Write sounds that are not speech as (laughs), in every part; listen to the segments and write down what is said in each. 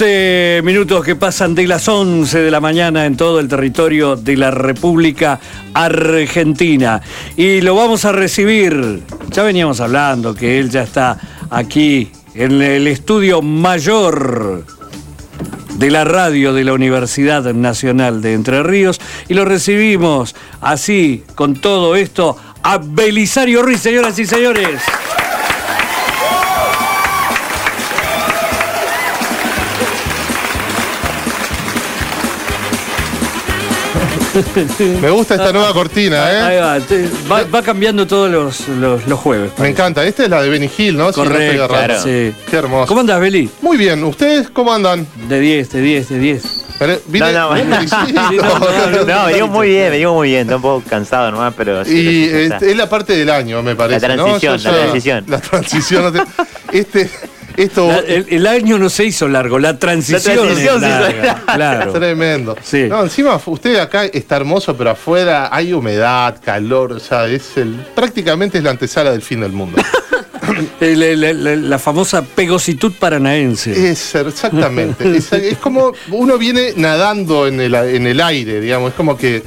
12 minutos que pasan de las 11 de la mañana en todo el territorio de la República Argentina. Y lo vamos a recibir, ya veníamos hablando que él ya está aquí en el estudio mayor de la radio de la Universidad Nacional de Entre Ríos y lo recibimos así, con todo esto, a Belisario Ruiz, señoras y señores. (laughs) Me gusta esta nueva cortina, ¿eh? Ahí va, te- va, va cambiando todos los, los- los jueves. Me encanta. Esta es la de Benny Hill, ¿no? Si no estoy Correcto, sí. Qué hermoso. ¿Cómo andas, Beli? Muy bien. ¿Ustedes cómo andan? De 10, de 10, de 10. Pero, ¿vine- No, no, bien no. felicito. Sí, no, no, no. No, venimos muy bien, venimos muy bien. Está un poco cansado nomás, pero. sí, Y este, es la parte del año, me parece. La ¿no? transición, la ya- transición. (laughs) La transición. (laughs) Este, esto La- el, el año no se hizo largo, la transición, La transición es se hizo larga, (laughs) larga. Claro. Tremendo. Sí. No, encima usted acá está hermoso, pero afuera hay humedad, calor, o sea, es el prácticamente es la antesala del fin del mundo. (laughs) La famosa pegositud paranaense. es exactamente. Es, es como uno viene nadando en el, en el aire, digamos, es como que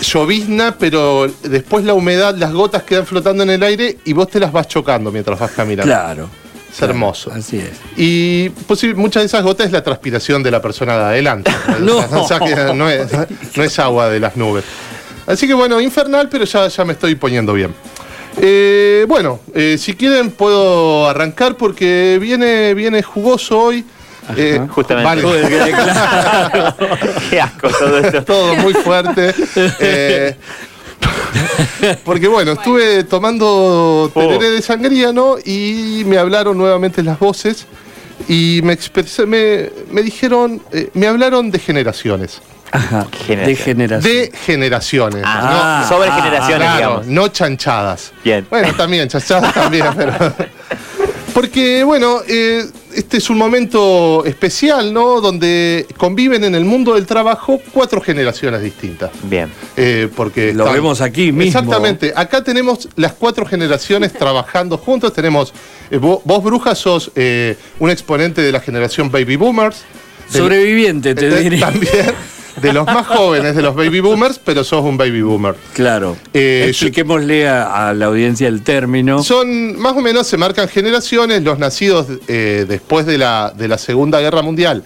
llovizna, pero después la humedad, las gotas quedan flotando en el aire y vos te las vas chocando mientras vas caminando. Claro. Es hermoso. Así es. Y posi- muchas de esas gotas es la transpiración de la persona de adelante. (laughs) No. O sea, que no, es, no es agua de las nubes. Así que bueno, infernal, pero ya, ya me estoy poniendo bien. Eh, bueno, eh, si quieren puedo arrancar porque viene, viene jugoso hoy. Eh, Justamente. vale. Joder, que- (laughs) claro. Qué asco todo esto. todo muy fuerte. (laughs) (laughs) Porque bueno, estuve tomando tereré de sangría, ¿no? Y me hablaron nuevamente las voces y me, expresé- me, me dijeron, eh, me hablaron de generaciones. Ajá. Generación. De generación. De generaciones. Ah, Ah, sobre ah, generaciones, Claro, digamos. no chanchadas. Bien. Bueno, también, chanchadas también, pero. (laughs) Porque, bueno, eh, este es un momento especial, ¿no? Donde conviven en el mundo del trabajo cuatro generaciones distintas. Bien. Eh, porque Lo vemos aquí mismo. Exactamente. Acá tenemos las cuatro generaciones (laughs) trabajando juntos. Tenemos, eh, vo- vos, Bruja, sos eh, un exponente de la generación Baby Boomers. Sobreviviente, te eh, diría. También (laughs) de los más jóvenes de los Baby Boomers, pero sos un Baby Boomer. Claro. Eh, Expliquémosle a, a la audiencia el término. Son, más o menos, se marcan generaciones, los nacidos eh, después de la, de la Segunda Guerra Mundial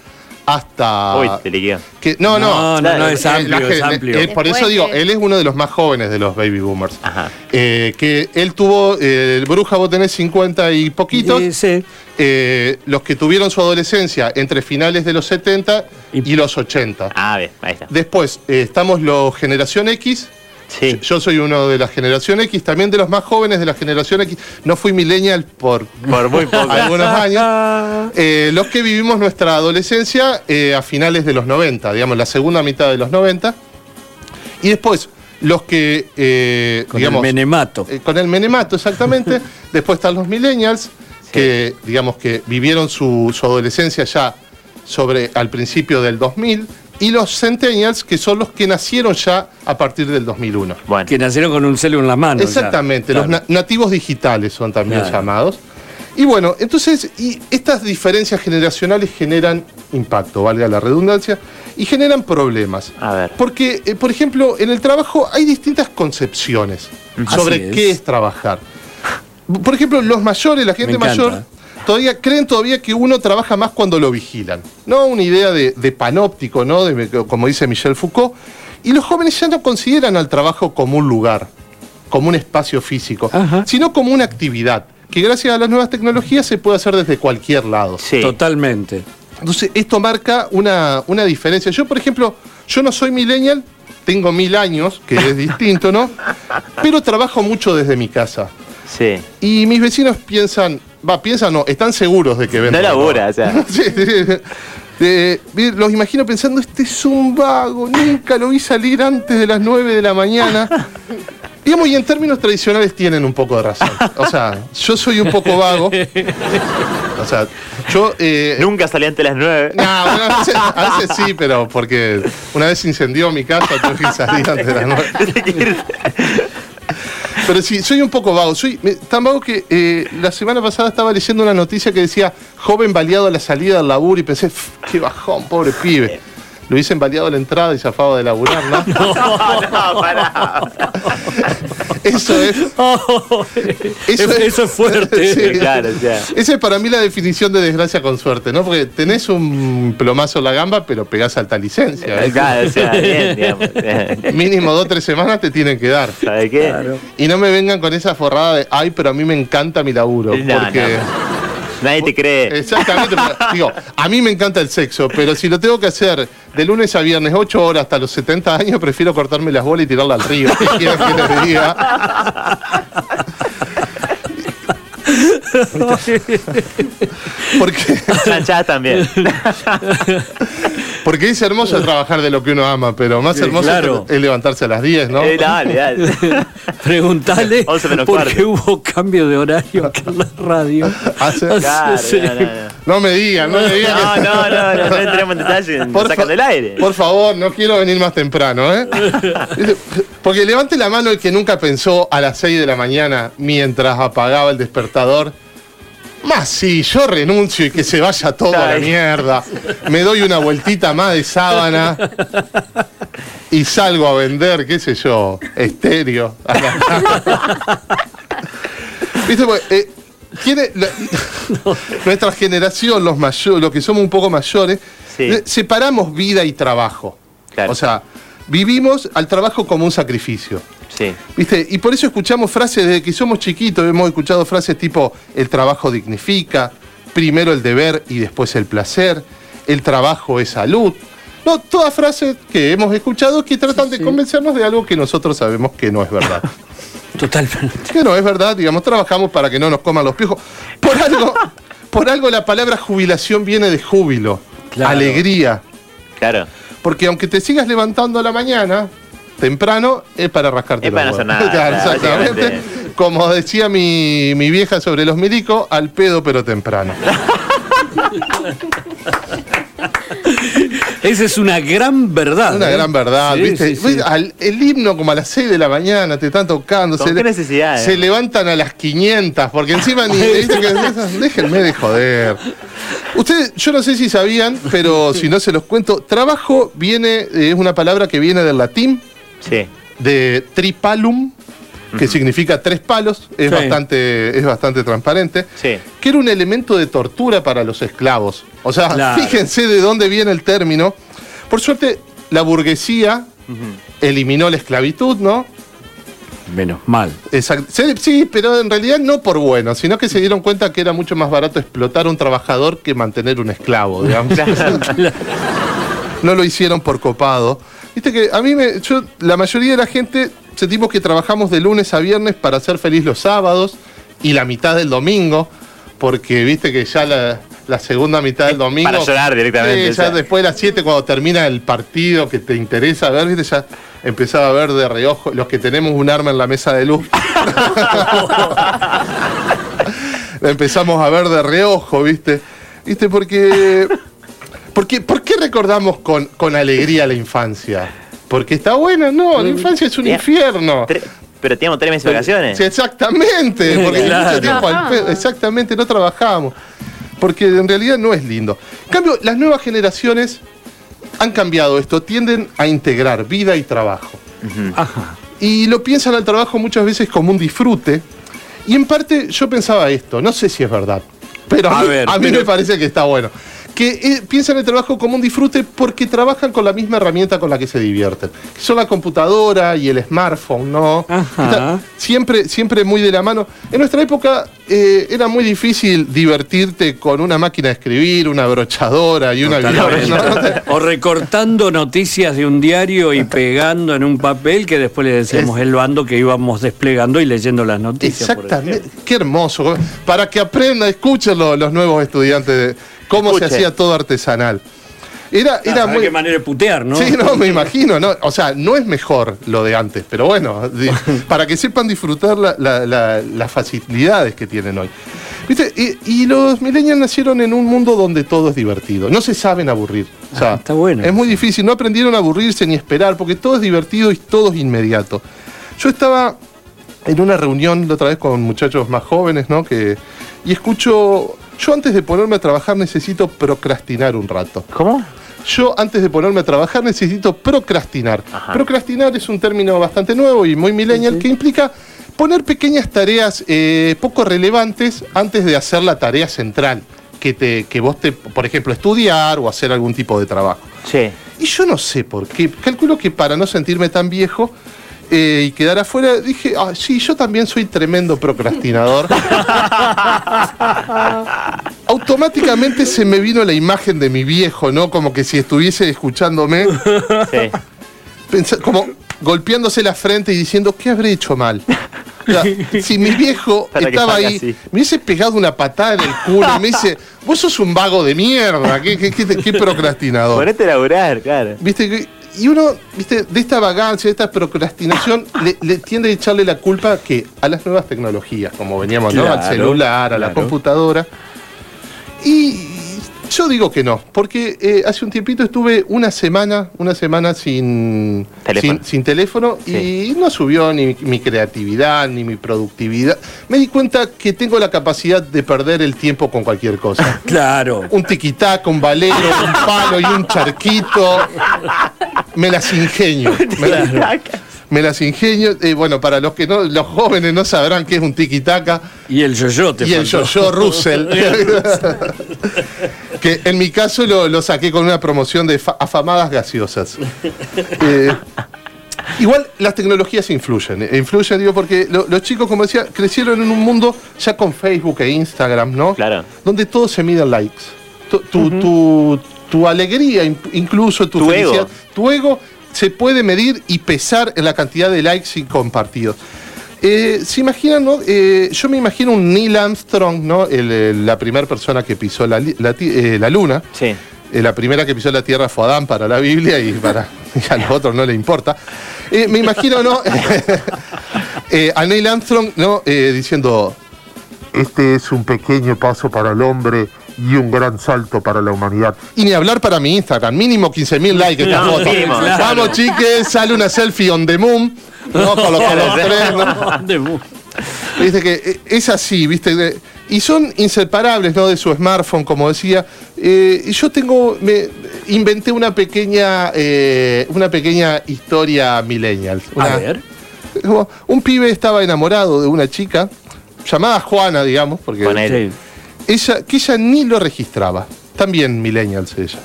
hasta... Uy, te liquidó. que, no, no, no, no, es Eh, amplio, la es amplio. eh, por eso digo, él es uno de los más jóvenes de los baby boomers. Ajá. Eh, que él tuvo, eh, Bruja, vos tenés 50 y poquitos. Eh, sí. Eh, los que tuvieron su adolescencia entre finales de los 70 y, Y- los 80. Ah, bien, ahí está. Después eh, estamos los generación X. Sí. Yo soy uno de la generación X, también de los más jóvenes de la generación X. No fui millennial por Por muy (laughs) poco. algunos años. (laughs) Eh, los que vivimos nuestra adolescencia eh, a finales de los 90, digamos, la segunda mitad de los 90. Y después, los que, eh, Con digamos, el menemato. eh, con el menemato, exactamente. (laughs) Después están los millennials, que digamos que vivieron su, su adolescencia ya sobre al principio del 2000. Y los centennials, que son los que nacieron ya a partir del 2001. Bueno. que nacieron con un celu en la mano. ya. Exactamente, los Claro. na- nativos digitales son también Claro. llamados. Y bueno, entonces, y estas diferencias generacionales generan impacto, valga la redundancia, y generan problemas. A ver. Porque, eh, por ejemplo, en el trabajo hay distintas concepciones sobre es. qué es trabajar. Por ejemplo, los mayores, la gente mayor, todavía creen todavía que uno trabaja más cuando lo vigilan. No una idea de, de panóptico, ¿no? De- como dice Michel Foucault. Y los jóvenes ya no consideran al trabajo como un lugar, como un espacio físico, Ajá. sino como una actividad que gracias a las nuevas tecnologías se puede hacer desde cualquier lado. Sí. Totalmente. Entonces, esto marca una, una diferencia. Yo, por ejemplo, yo no soy millennial, tengo mil años, que es (laughs) distinto, ¿no? Pero trabajo mucho desde mi casa. Sí. Y mis vecinos piensan, va, piensan, no, están seguros de que ven. No labura, o sea. (laughs) Sí, sí. Eh, los imagino pensando, este es un vago, nunca lo vi salir antes de las 9 de la mañana. (laughs) Digamos, y en términos tradicionales tienen un poco de razón. O sea, yo soy un poco vago. O sea, yo... eh, Nunca salí antes de las nueve. no, bueno, a, veces, a veces sí, pero porque una vez incendió mi casa, tuve que salir antes de las nueve. (laughs) Pero sí, soy un poco vago. Soy tan vago que eh, la semana pasada estaba leyendo una noticia que decía joven baleado a la salida del laburo y pensé, "F, qué bajón, pobre pibe. Lo hubiesen baleado a la entrada y zafado de laburar, ¿no? (laughs) No, no, pará. Eso es. (laughs) Eso, eso es fuerte. (laughs) Sí. Claro, o sea. Esa es para mí la definición de desgracia con suerte, ¿no? Porque tenés un plomazo en la gamba, pero pegás alta licencia. ¿eh? Claro, o sea, bien, digamos. Mínimo dos o tres semanas te tienen que dar. ¿Sabe qué? Claro. Y no me vengan con esa forrada de, ay, pero a mí me encanta mi laburo. No, porque. Nadie te cree. Exactamente. digo, a mí me encanta el sexo, pero si lo tengo que hacer de lunes a viernes, 8 horas hasta los 70 años, prefiero cortarme las bolas y tirarla al río. (laughs) ¿Qué quieren que les diga? (laughs) Porque, también. (laughs) porque es hermoso trabajar de lo que uno ama, pero más Sí, hermoso claro. es levantarse a las 10, ¿no? Eh, dale, dale. (laughs) Preguntale 11 menos por cuarto. qué hubo cambio de horario acá en la radio. Hace- Claro, Sí. no, no, no. No me digan, no me digan. No, que- no, no, no, no entremos en detalle, Por sacan del aire. Por favor, no quiero venir más temprano, ¿eh? Porque levante la mano el que nunca pensó a las 6 de la mañana mientras apagaba el despertador. Más sí, yo renuncio y que se vaya todo a la mierda. Me doy una vueltita más de sábana y salgo a vender, qué sé yo, estéreo. (laughs) ¿Viste? Porque, eh, tiene la- nuestra generación, los mayores, los que somos un poco mayores, Sí. separamos vida y trabajo. Claro. O sea, vivimos al trabajo como un sacrificio. Sí. ¿Viste? Y por eso escuchamos frases desde que somos chiquitos, hemos escuchado frases tipo el trabajo dignifica, primero el deber y después el placer, el trabajo es salud. No, todas frases que hemos escuchado que tratan de convencernos de algo que nosotros sabemos que no es verdad. (laughs) Totalmente. que no es verdad, digamos, trabajamos para que no nos coman los piojos. Por (laughs) algo, por algo la palabra jubilación viene de júbilo, Claro. alegría. Claro. Porque aunque te sigas levantando a la mañana, temprano, es para rascarte Es los para no hacer nada, (laughs) Claro, exactamente. Como decía mi, mi vieja sobre los milicos, al pedo pero temprano. (laughs) Esa es una gran verdad. Una ¿eh? gran verdad, Sí, ¿viste? sí, sí. ¿Ves? Al- el himno como a las 6 de la mañana te están tocando. ¿Con se qué necesidad, eh? Se levantan a las 500, porque encima ni... (laughs) ¿viste que- déjenme de joder. Ustedes, yo no sé si sabían, pero si no se los cuento, trabajo viene, eh, es una palabra que viene del latín, Sí. de tripalum, que significa tres palos, es, Sí. bastante, es bastante transparente, Sí. que era un elemento de tortura para los esclavos. O sea, Claro. fíjense de dónde viene el término. Por suerte, la burguesía eliminó la esclavitud, ¿no? Menos mal. Exact- sí, sí, pero en realidad no por bueno, sino que se dieron cuenta que era mucho más barato explotar a un trabajador que mantener un esclavo, digamos. (laughs) no lo hicieron por copado. Viste que a mí me. Yo, la mayoría de la gente sentimos que trabajamos de lunes a viernes para hacer feliz los sábados y la mitad del domingo, porque viste que ya la, la segunda mitad del domingo. para llorar directamente, sea. ya después de las 7, cuando termina el partido que te interesa ver, viste, ya empezaba a ver de reojo los que tenemos un arma en la mesa de luz. (laughs) (laughs) empezamos a ver de reojo, ¿viste? ¿Viste? Porque. Porque ¿Por qué recordamos con, con alegría la infancia? Porque está buena, no, la infancia es un Ya. infierno. Tre- Pero teníamos tres meses de vacaciones. Sí, exactamente, (laughs) porque Claro. mucho tiempo al pe- exactamente no trabajábamos. Porque en realidad no es lindo. En cambio, las nuevas generaciones han cambiado esto, tienden a integrar vida y trabajo. Ajá. Y lo piensan al trabajo muchas veces como un disfrute. Y en parte yo pensaba esto, no sé si es verdad, pero a, A mí, ver, a mí pero- me parece que está bueno. Que eh, piensan el trabajo como un disfrute porque trabajan con la misma herramienta con la que se divierten. Que son la computadora y el smartphone, ¿no? Ajá. Está siempre, siempre muy de la mano. En nuestra época eh, era muy difícil divertirte con una máquina de escribir, una brochadora y una biblioteca, ¿no? (laughs) O recortando noticias de un diario y pegando en un papel que después le decíamos el bando que íbamos desplegando y leyendo las noticias. Exactamente. Qué hermoso. Para que aprendan, escuchen lo- los nuevos estudiantes de cómo se hacía todo artesanal. Era, era muy. Qué manera de putear, ¿no? Sí, no, me (laughs) imagino, ¿no? O sea, no es mejor lo de antes, pero bueno, (laughs) para que sepan disfrutar la- la- la- las facilidades que tienen hoy. ¿Viste? Y, y los millennials nacieron en un mundo donde todo es divertido. No se saben aburrir. O sea, Ah, está bueno Es muy difícil. No aprendieron a aburrirse ni esperar, porque todo es divertido y todo es inmediato. Yo estaba en una reunión la otra vez con muchachos más jóvenes, ¿no? Que, y escucho, yo antes de ponerme a trabajar necesito procrastinar un rato. ¿Cómo? Yo antes de ponerme a trabajar necesito procrastinar. Ajá. Procrastinar es un término bastante nuevo y muy millennial que implica poner pequeñas tareas eh, poco relevantes antes de hacer la tarea central. Que, te, que vos te, por ejemplo, estudiar o hacer algún tipo de trabajo. Sí. Y yo no sé por qué. Calculo que para no sentirme tan viejo eh, y quedar afuera, dije, ah, sí, yo también soy tremendo procrastinador. (laughs) Automáticamente se me vino la imagen de mi viejo, ¿no? Como que si estuviese escuchándome, Sí. como golpeándose la frente y diciendo, ¿qué habré hecho mal? O sea, (laughs) si mi viejo Para estaba ahí, así. me hubiese pegado una patada en el culo y me dice, vos sos un vago de mierda, qué, qué- qué- qué procrastinador. Ponete a laburar, claro. ¿Viste? que- Y uno, ¿viste? De esta vagancia, de esta procrastinación, le, le tiende a echarle la culpa que a las nuevas tecnologías, como veníamos, ¿no? Al celular, a la computadora. Y yo digo que no, porque eh, hace un tiempito estuve una semana, una semana sin Teléfono. sin, sin teléfono y no subió ni mi, mi creatividad ni mi productividad. Me di cuenta que tengo la capacidad de perder el tiempo con cualquier cosa (laughs) Claro. un tiquitaca, un valero, un palo y un charquito. (laughs) Me las ingenio. (laughs) Me, me las ingenio. Eh, bueno, para los que no, los jóvenes no sabrán qué es un tiquitaca. Y el yo-yo te Y el yo-yo Russell. (laughs) que en mi caso lo, lo saqué con una promoción de fa- afamadas gaseosas. Eh, Igual las tecnologías influyen, eh, influyen, digo, porque lo- los chicos, como decía, crecieron en un mundo ya con Facebook e Instagram, ¿no? Claro. Donde todo se mide en likes. Tu, tu, tu- tu alegría, in- incluso tu, Tu felicidad, ego. tu ego se puede medir y pesar en la cantidad de likes y compartidos. Eh, ¿Se imaginan, no? Eh, yo me imagino un Neil Armstrong, ¿no? El- el- la primera persona que pisó la, eh, la luna. Sí. La primera que pisó la tierra fue Adán para la Biblia y para (laughs) y a los otros no le importa. Me imagino, ¿no? (laughs) A Neil Armstrong, ¿no? Diciendo, este es un pequeño paso para el hombre y un gran salto para la humanidad. Y ni hablar para mi Instagram, mínimo 15.000 likes esta No, foto. mínimo, claro. Vamos, chiques, sale una selfie on the moon. ¿no? Los tres, ¿no? Viste (laughs) que eh, es así, ¿viste? Y son inseparables, ¿no? De su smartphone, como decía. Eh, yo tengo, me inventé una pequeña, eh, una pequeña historia millennial. A Una- ver. como Un pibe estaba enamorado de una chica, llamada Juana, digamos, porque Con él. Sí. Ella, que ella ni lo registraba. También millennials ella.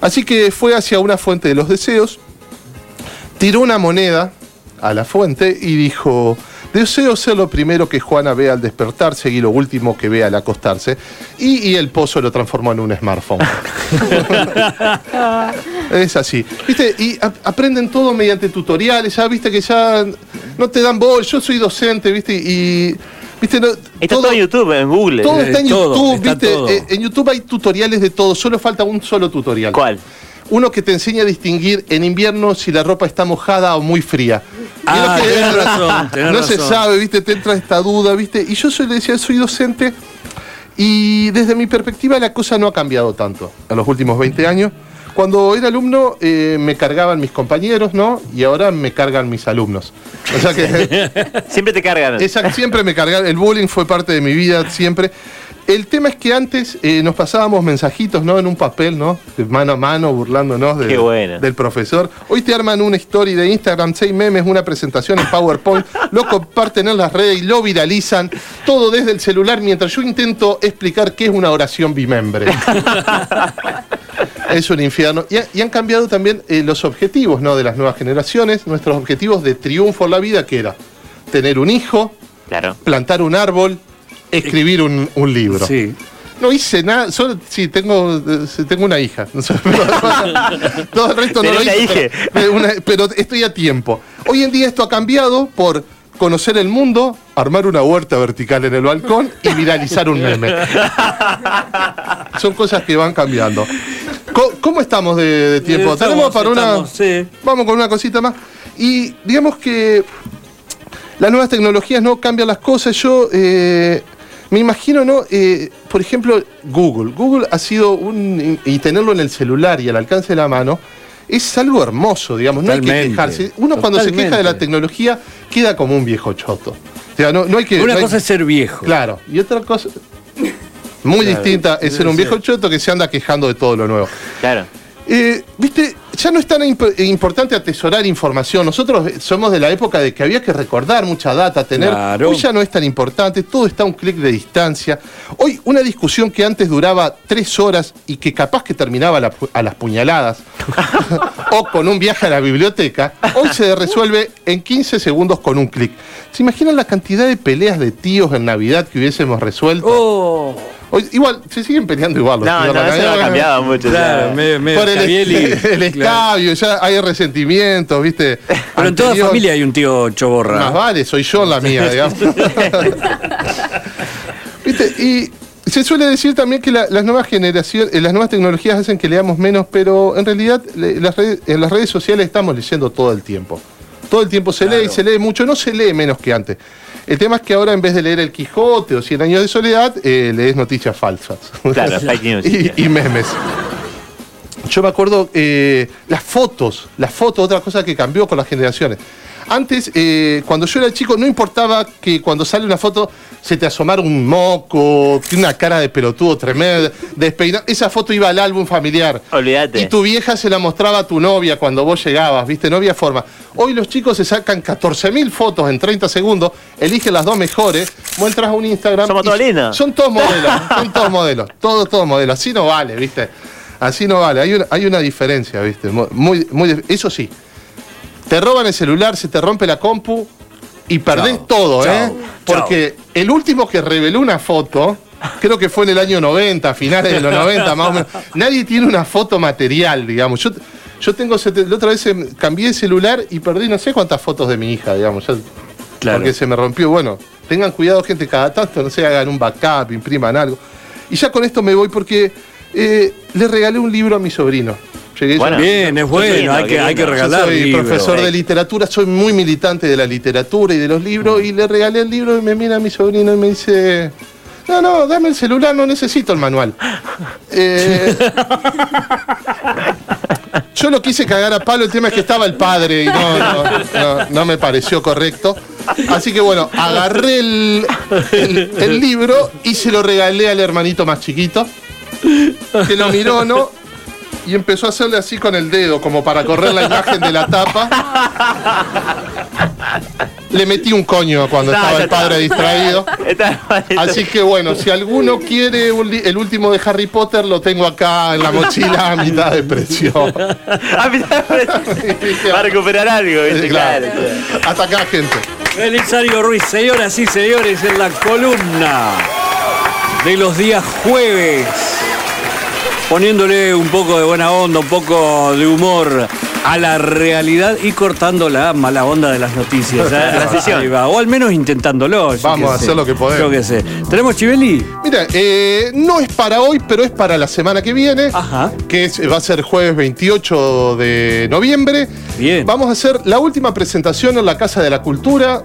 Así que fue hacia una fuente de los deseos, tiró una moneda a la fuente y dijo, deseo ser lo primero que Juana vea al despertarse y lo último que vea al acostarse. Y, y el pozo lo transformó en un smartphone. (laughs) es así. ¿Viste? Y a- aprenden todo mediante tutoriales, ya viste que ya no te dan bol. Yo soy docente, ¿viste? Y... ¿Viste? No, Está todo, en YouTube, en Google. todo está en todo, YouTube, está ¿viste? todo. Eh, en YouTube hay tutoriales de todo, solo falta un solo tutorial. ¿Cuál? Uno que te enseña a distinguir en invierno si la ropa está mojada o muy fría. Y Ah, que- tenés razón, (laughs) tenés no se razón. sabe, ¿viste? Te entra esta duda, ¿viste? Y yo soy, le decía, soy docente y desde mi perspectiva la cosa no ha cambiado tanto en los últimos 20 años. Cuando era alumno eh, me cargaban mis compañeros, ¿no? Y ahora me cargan mis alumnos. O sea que (laughs) Siempre te cargan. esa- siempre me cargaron. El bullying fue parte de mi vida, siempre. El tema es que antes eh, nos pasábamos mensajitos, ¿no? En un papel, ¿no? De mano a mano, burlándonos de- Qué bueno. del profesor. Hoy te arman una story de Instagram, seis memes, una presentación en PowerPoint, (laughs) lo comparten en las redes y lo viralizan, todo desde el celular, mientras yo intento explicar qué es una oración bimembre. (laughs) es un infierno. Y, ha- y han cambiado también eh, los objetivos, ¿no? De las nuevas generaciones, nuestros objetivos de triunfo en la vida, que era tener un hijo, Claro. plantar un árbol, escribir un, un libro. Sí. No hice nada, solo sí tengo, eh, tengo una hija. (laughs) Todo el resto no lo hice. hija. Pero, una- pero estoy a tiempo. Hoy en día esto ha cambiado por conocer el mundo, armar una huerta vertical en el balcón y viralizar un meme. Son cosas que van cambiando. ¿Cómo estamos de, de tiempo? Estamos, Tenemos para una. sí. Vamos con una cosita más. Y digamos que las nuevas tecnologías no cambian las cosas. Yo eh, me imagino, ¿no? Eh, por ejemplo, Google. Google ha sido un. y tenerlo en el celular y al alcance de la mano. es algo hermoso, digamos, no hay que quejarse. Uno cuando se queja de la tecnología queda como un viejo choto. O sea, no, no hay que... Una no hay- cosa es ser viejo. Claro, y otra cosa muy distinta es ser un viejo choto que se anda quejando de todo lo nuevo. Claro. Eh, Viste, ya no es tan imp- importante atesorar información. Nosotros eh, somos de la época de que había que recordar mucha data, tener. Claro. Hoy ya no es tan importante, todo está a un clic de distancia. Hoy una discusión que antes duraba tres horas y que capaz que terminaba a, la pu- a las puñaladas (laughs) o con un viaje a la biblioteca, hoy se resuelve en 15 segundos con un clic. ¿Se imaginan la cantidad de peleas de tíos en Navidad que hubiésemos resuelto? Oh, Hoy- igual, se siguen peleando igual. los No, tíos no, eso no ha cambiado mucho. o sea. claro, medio, medio Por el, (laughs) el claro. Escabio, ya hay resentimientos, ¿viste? Pero en toda familia hay un tío choborra. Más vale, soy yo la mía, digamos. (laughs) ¿Viste? Y se suele decir también que la- las nuevas generaciones, eh, las nuevas tecnologías hacen que leamos menos, pero en realidad le- las redes- en las redes sociales estamos leyendo todo el tiempo. Todo el tiempo se lee y se lee mucho, no se lee menos que antes. El tema es que ahora en vez de leer El Quijote o Cien años de soledad, eh, lees noticias falsas. Claro, (laughs) fake news. y, y memes. Yo me acuerdo eh, las fotos, las fotos, otra cosa que cambió con las generaciones. Antes, eh, cuando yo era chico, no importaba que cuando sale una foto se te asomara un moco, tiene una cara de pelotudo tremenda, despeinado. Esa foto iba al álbum familiar. Olvídate. Y tu vieja se la mostraba a tu novia cuando vos llegabas, ¿viste? No había forma. Hoy los chicos se sacan 14.000 fotos en 30 segundos, eligen las dos mejores, muestras un Instagram. Somos todos. Son todos modelos, (laughs) son todos modelos, todos, todos modelos. Así no vale, ¿viste? Así no vale. Hay una, hay una diferencia, ¿viste? Mu- Muy, muy, eso sí, te roban el celular, se te rompe la compu y perdés todo, ¿eh? Porque el último que reveló una foto, creo que fue en el año 90, finales de los 90 más o menos. Nadie tiene una foto material, digamos. Yo, yo tengo, la otra vez em, cambié de celular y perdí no sé cuántas fotos de mi hija, digamos. ya- Claro. Porque se me rompió. Bueno, tengan cuidado, gente, cada tanto, no sé, hagan un backup, impriman algo. Y ya con esto me voy porque eh, le regalé un libro a mi sobrino. Llegué yo- Bueno. Bien, es bueno, hay, que, qué hay que lindo. yo regalar soy profesor de Eh. literatura, soy muy militante de la literatura y de los libros, y le regalé el libro y me mira mi sobrino y me dice, no, no, dame el celular, no necesito el manual. (laughs) Eh, yo lo quise cagar a palo, el tema es que estaba el padre y no, no, no- no me pareció correcto. Así que bueno, agarré el, el- el libro y se lo regalé al hermanito más chiquito, (laughs) que lo miró, ¿no? Y empezó a hacerle así con el dedo, como para correr la imagen de la tapa. Le metí un coño cuando No, estaba el padre está. distraído. Está mal. Así que bueno, si alguno quiere un el último de Harry Potter, lo tengo acá en la mochila a mitad de precio. Ah, mirá, Va a (laughs) recuperar algo, ¿viste? Claro. Hasta acá, gente. Belisario Ruiz, señoras y señores, en la columna de los días jueves, poniéndole un poco de buena onda, un poco de humor a la realidad y cortando la mala onda de las noticias. ¿eh? (laughs) Transición. Ahí va. O al menos intentándolo. Vamos a sé. hacer lo que podemos. Yo qué sé. ¿Tenemos Chiveli? Mira, eh, no es para hoy, pero es para la semana que viene. Ajá. Que es- va a ser jueves 28 de noviembre. Bien. Vamos a hacer la última presentación en la Casa de la Cultura.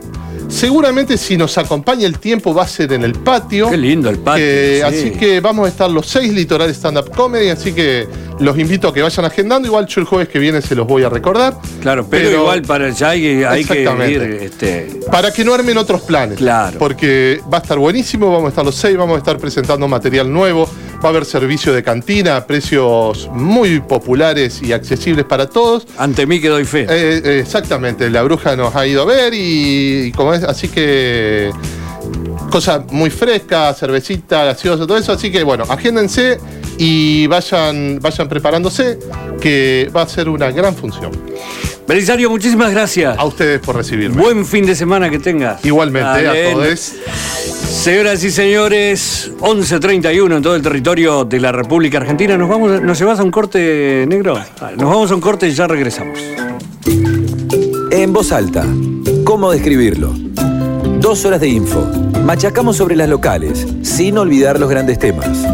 Seguramente si nos acompaña el tiempo va a ser en el patio. Qué lindo el patio, Que- sí. Así que vamos a estar los seis Litoral Stand Up Comedy, así que los invito a que vayan agendando. Igual yo el jueves que viene se los voy a recordar. Claro, pero, igual para ya hay, hay que ir. Este, Para que no armen otros planes. Claro. Porque va a estar buenísimo, vamos a estar los seis, vamos a estar presentando material nuevo, va a haber servicio de cantina a precios muy populares y accesibles para todos. ante mí que doy fe. Eh, eh, exactamente, la bruja nos ha ido a ver y, y como es, así que cosa muy fresca, cervecita, gaseosa, todo eso, así que bueno, agéndense y vayan, vayan preparándose, que va a ser una gran función. Belisario, muchísimas gracias. A ustedes por recibirme. Buen fin de semana que tengas. Igualmente, a todos. Señoras y señores, 11.31 en todo el territorio de la República Argentina. ¿Nos, vamos, ¿Nos llevas a un corte negro? Nos vamos a un corte y ya regresamos. En voz alta. ¿Cómo describirlo? Dos horas de info. Machacamos sobre las locales, sin olvidar los grandes temas.